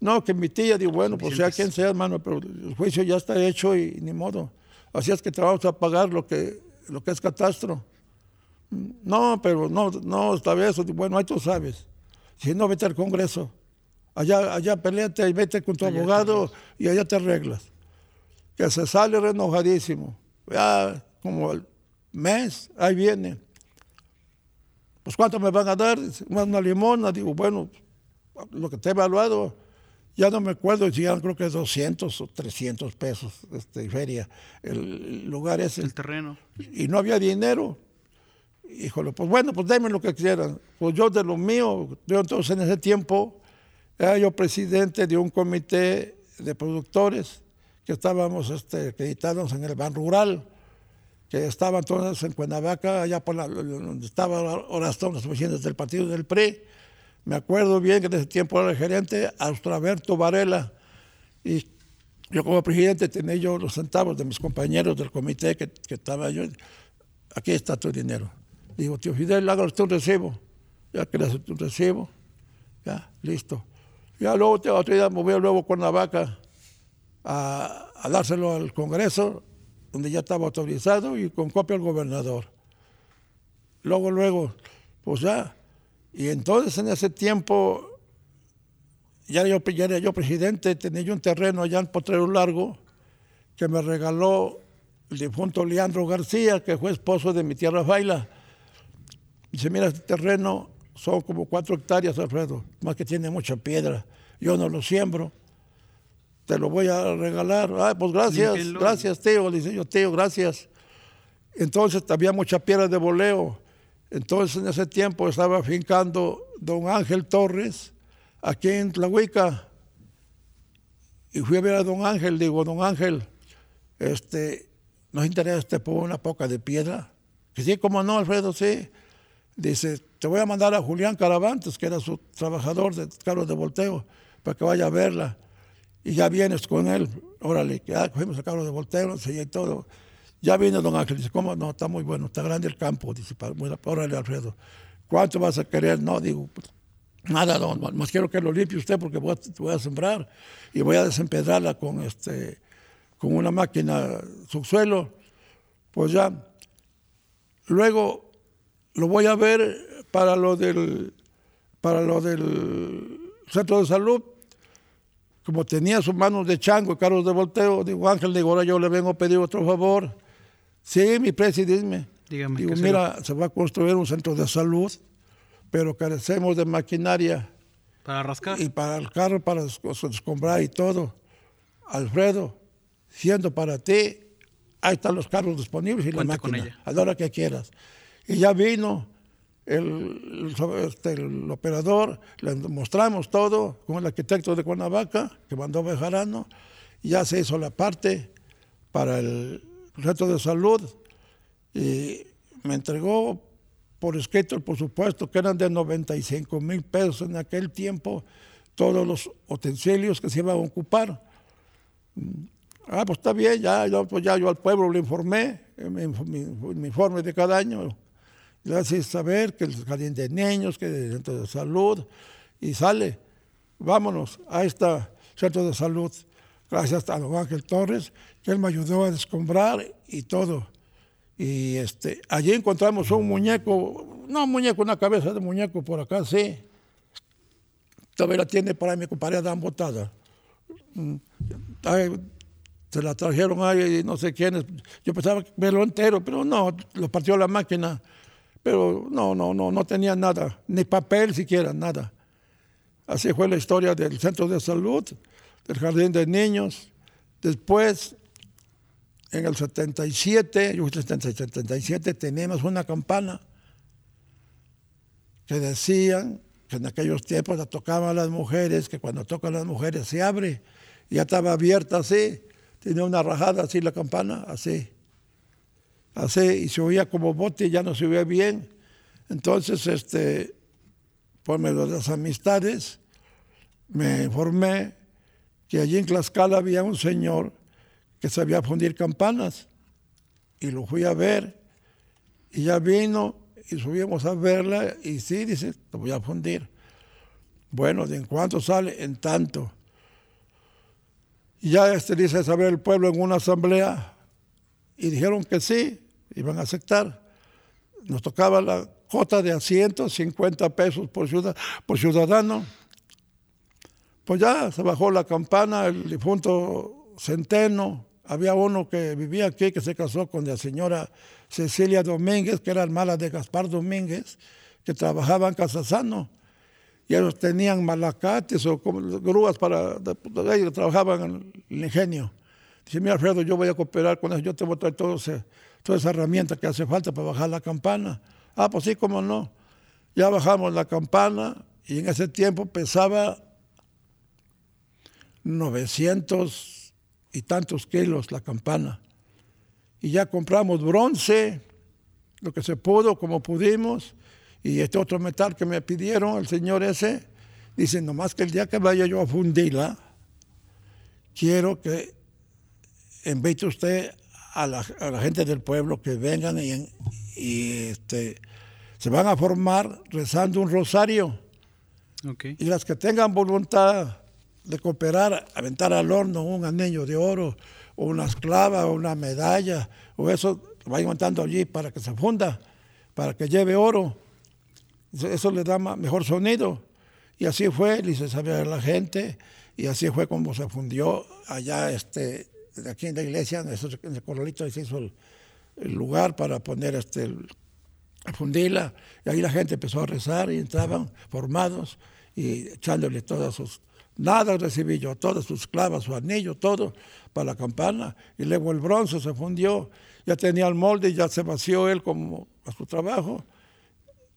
No, que mi tía, digo, bueno, pues sea quien sea, hermano, pero el juicio ya está hecho y ni modo. Así es que te vamos a pagar lo que, lo que es catastro. No, pero no, no, está bien eso. Bueno, ahí tú sabes. Si no, vete al Congreso. Allá, allá peleate y vete con tu Allá abogado y allá te arreglas. Que se sale re enojadísimo. Ya como el mes, ahí viene. Pues ¿cuánto me van a dar? Una limona. Digo, bueno, lo que te he evaluado, ya no me acuerdo eran creo que 200 o 300 pesos este, feria. El lugar ese El terreno. y no había dinero. Híjole, pues bueno, pues denme lo que quieran. Pues yo de lo mío, yo entonces en ese tiempo era yo presidente de un comité de productores que estábamos este, acreditados en el ban rural, que estaban todos en Cuernavaca, allá por la, donde estaba ahora están las oficinas del partido del PRI. Me acuerdo bien que en ese tiempo era el gerente Austraberto Varela. Y yo como presidente tenía los centavos de mis compañeros del comité que, que estaba yo. Aquí está tu dinero. Digo, tío Fidel, hágale usted un recibo. Ya que le un recibo. Ya, listo. Ya luego, te- otro día me voy a luego con la vaca a, a dárselo al Congreso, donde ya estaba autorizado y con copia al gobernador. Luego, luego, pues ya. Y entonces en ese tiempo, ya era yo, ya era yo presidente, tenía yo un terreno allá en Potrero Largo que me regaló el difunto Leandro García, que fue esposo de mi tía Rafaela. Dice, mira, este terreno son como cuatro hectáreas, Alfredo, más que tiene mucha piedra. Yo no lo siembro. Te lo voy a regalar. Ah, pues gracias, gracias, tío. Le dice yo, tío, gracias. Entonces había mucha piedra de voleo. Entonces en ese tiempo estaba fincando don Ángel Torres aquí en Tlahuica. Y fui a ver a don Ángel, digo, don Ángel, este, ¿nos interesa este por una poca de piedra? Que sí, como no, Alfredo, sí. Dice, te voy a mandar a Julián Caravantes, que era su trabajador de carros de volteo, para que vaya a verla. Y ya vienes con él, órale, ya cogimos el carro de volteo, y todo. Ya viene don Ángel, dice, ¿cómo? No, está muy bueno, está grande el campo, dice, "pa- bueno, órale, Alfredo. ¿Cuánto vas a querer? No, digo, pues, nada, don, más quiero que lo limpie usted porque voy a, voy a sembrar y voy a desempedrarla con, este, con una máquina subsuelo. Pues ya, luego lo voy a ver para lo del, para lo del centro de salud. Como tenía sus manos de chango y carros de volteo, digo, Ángel, digo, ahora yo le vengo a pedir otro favor. Sí, mi presidente. Dígame, Digo, ¿qué se mira, se va a construir un centro de salud, pero carecemos de maquinaria Para rascar. y para el carro, para escombrar y todo. Alfredo, siendo para ti, ahí están los carros disponibles y la máquina, a la hora que quieras. Y ya vino el, este, el operador, le mostramos todo con el arquitecto de Cuernavaca, que mandó Bejarano, y ya se hizo la parte para el reto de salud y me entregó por escrito, por supuesto, que eran de 95 mil pesos en aquel tiempo, todos los utensilios que se iban a ocupar. Ah, pues está bien, ya, yo, pues ya yo al pueblo le informé, mi, mi- mi informe de cada año. Le hace saber que el jardín de niños, que el centro de salud, y sale, vámonos a este centro de salud, gracias a don Ángel Torres, que él me ayudó a descombrar y todo. Y este, allí encontramos un muñeco, no un muñeco, una cabeza de muñeco por acá, sí. Todavía la tiene para mi compadre Adán Botada. Mm, se la trajeron ahí, no sé quiénes. Yo pensaba verlo entero, pero no, lo partió la máquina. Pero no, no, no, no tenía nada, ni papel siquiera, nada. Así fue la historia del centro de salud, del jardín de niños. Después, en el 77, yo 77, teníamos una campana que decían que en aquellos tiempos la tocaban las mujeres, que cuando tocan las mujeres se abre. Ya estaba abierta así, tenía una rajada así la campana, así. Así, y se oía como bote ya no se oía bien. Entonces, este, por medio de las amistades, me informé que allí en Tlaxcala había un señor que sabía fundir campanas. Y lo fui a ver. Y ya vino y subimos a verla. Y sí, dice, lo voy a fundir. Bueno, ¿de en cuánto sale? En tanto. Y ya este dice saber el pueblo en una asamblea. Y dijeron que sí, iban a aceptar. Nos tocaba la cuota de asientos, 50 pesos por, ciudad, por ciudadano. Pues ya se bajó la campana, el difunto Centeno. Había uno que vivía aquí, que se casó con la señora Cecilia Domínguez, que era hermana de Gaspar Domínguez, que trabajaba en Casasano. Y ellos tenían malacates o grúas para... de- ellos trabajaban en el ingenio. Dice, mira Alfredo, yo voy a cooperar con eso, yo te voy a traer todo ese- toda esa herramienta que hace falta para bajar la campana. Ah, pues sí, cómo no. Ya bajamos la campana y en ese tiempo pesaba 900 y tantos kilos la campana. Y ya compramos bronce, lo que se pudo, como pudimos, y este otro metal que me pidieron, el señor ese, dice, nomás que el día que vaya yo a fundirla, quiero que invite usted a la, a la gente del pueblo que vengan y, y, este, se van a formar rezando un rosario. Y las que tengan voluntad de cooperar, aventar al horno un anillo de oro, o una esclava, o una medalla, o eso, vayan montando allí para que se funda, para que lleve oro. Eso, eso le da mejor sonido. Y así fue, le hice saber a la gente, y así fue como se fundió allá, este, aquí en la iglesia, en, el corralito, se hizo el, el lugar para poner este, el- a fundirla, y ahí la gente empezó a rezar y entraban formados y echándole todas sus, nada recibí yo, todas sus clavas, su anillo, todo para la campana, y luego el bronce se fundió, ya tenía el molde ya se vació él como a su trabajo,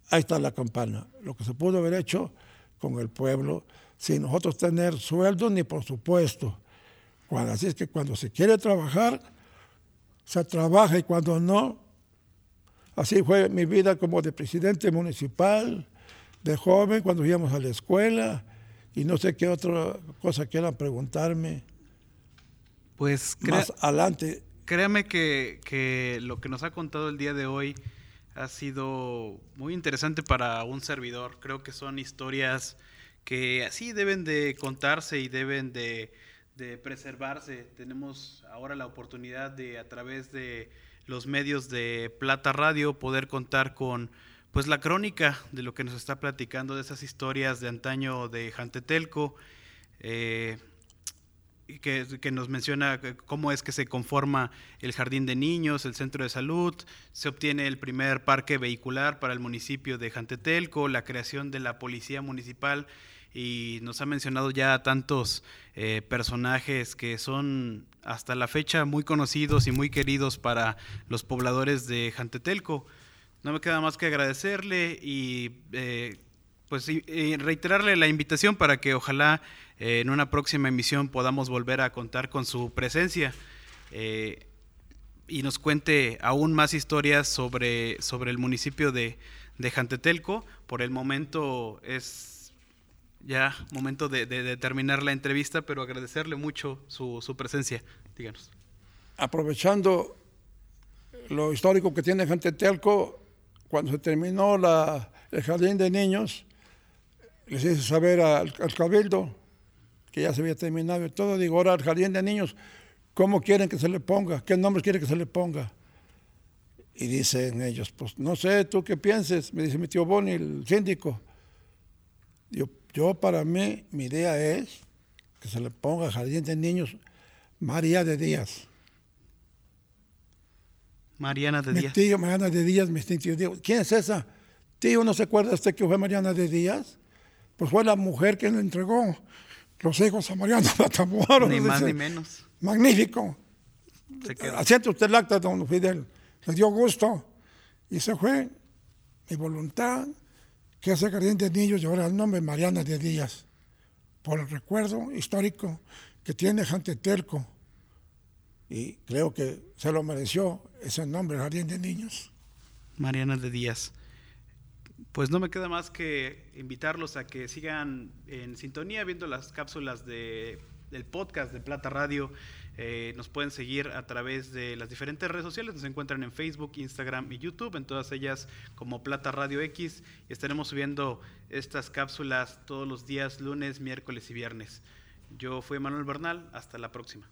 ahí está la campana, lo que se pudo haber hecho con el pueblo, sin nosotros tener sueldo ni por supuesto. Cuando, así es que cuando se quiere trabajar, se trabaja y cuando no, Así fue mi vida como de presidente municipal, de joven, cuando íbamos a la escuela, y no sé qué otra cosa quieran preguntarme Pues más adelante. créame que, que lo que nos ha contado el día de hoy ha sido muy interesante para un servidor. Creo que son historias que así deben de contarse y deben de, de preservarse. Tenemos ahora la oportunidad de a través de los medios de Plata Radio poder contar con pues la crónica de lo que nos está platicando de esas historias de antaño de Jantetelco. eh, que, que nos menciona cómo es que se conforma el jardín de niños, el centro de salud, se obtiene el primer parque vehicular para el municipio de Jantetelco, la creación de la policía municipal y nos ha mencionado ya tantos eh, personajes que son hasta la fecha muy conocidos y muy queridos para los pobladores de Jantetelco. No me queda más que agradecerle y eh, pues reiterarle la invitación para que ojalá eh, en una próxima emisión podamos volver a contar con su presencia y nos cuente aún más historias sobre, sobre el municipio de, de Jantetelco. Por el momento es ya momento de, terminar la entrevista, pero agradecerle mucho su, presencia. Díganos. Aprovechando lo histórico que tiene Jantetelco, cuando se terminó la, el jardín de niños, les hice saber al, cabildo que ya se había terminado y todo. Digo, ahora al jardín de niños, ¿cómo quieren que se le ponga? ¿Qué nombre quiere que se le ponga? Y dicen ellos, pues no sé, tú qué pienses. Me dice mi tío Boni, el síndico. Yo, yo para mí, mi idea es que se le ponga Jardín de Niños María de Díaz. Mariana de mi Díaz. Tío, Mariana de Díaz, mi tío. ¿Quién es esa? Tío, ¿no se acuerda usted que fue Mariana de Díaz? Pues fue la mujer que le entregó los hijos a Mariana Matamoros. Ni más ni menos. Magnífico. Asiente usted el acta, don Fidel. Le dio gusto y se fue. Mi voluntad que hace Jardín de Niños llevará el nombre Mariana de Díaz, por el recuerdo histórico que tiene Jantetelco. Y creo que se lo mereció ese nombre, Jardín de Niños. Mariana de Díaz. Pues no me queda más que invitarlos a que sigan en sintonía viendo las cápsulas de, del podcast de Plata Radio eh, nos pueden seguir a través de las diferentes redes sociales, nos encuentran en Facebook, Instagram y YouTube, en todas ellas como Plata Radio X. Y estaremos subiendo estas cápsulas todos los días, lunes, miércoles y viernes. Yo fui Manuel Bernal, hasta la próxima.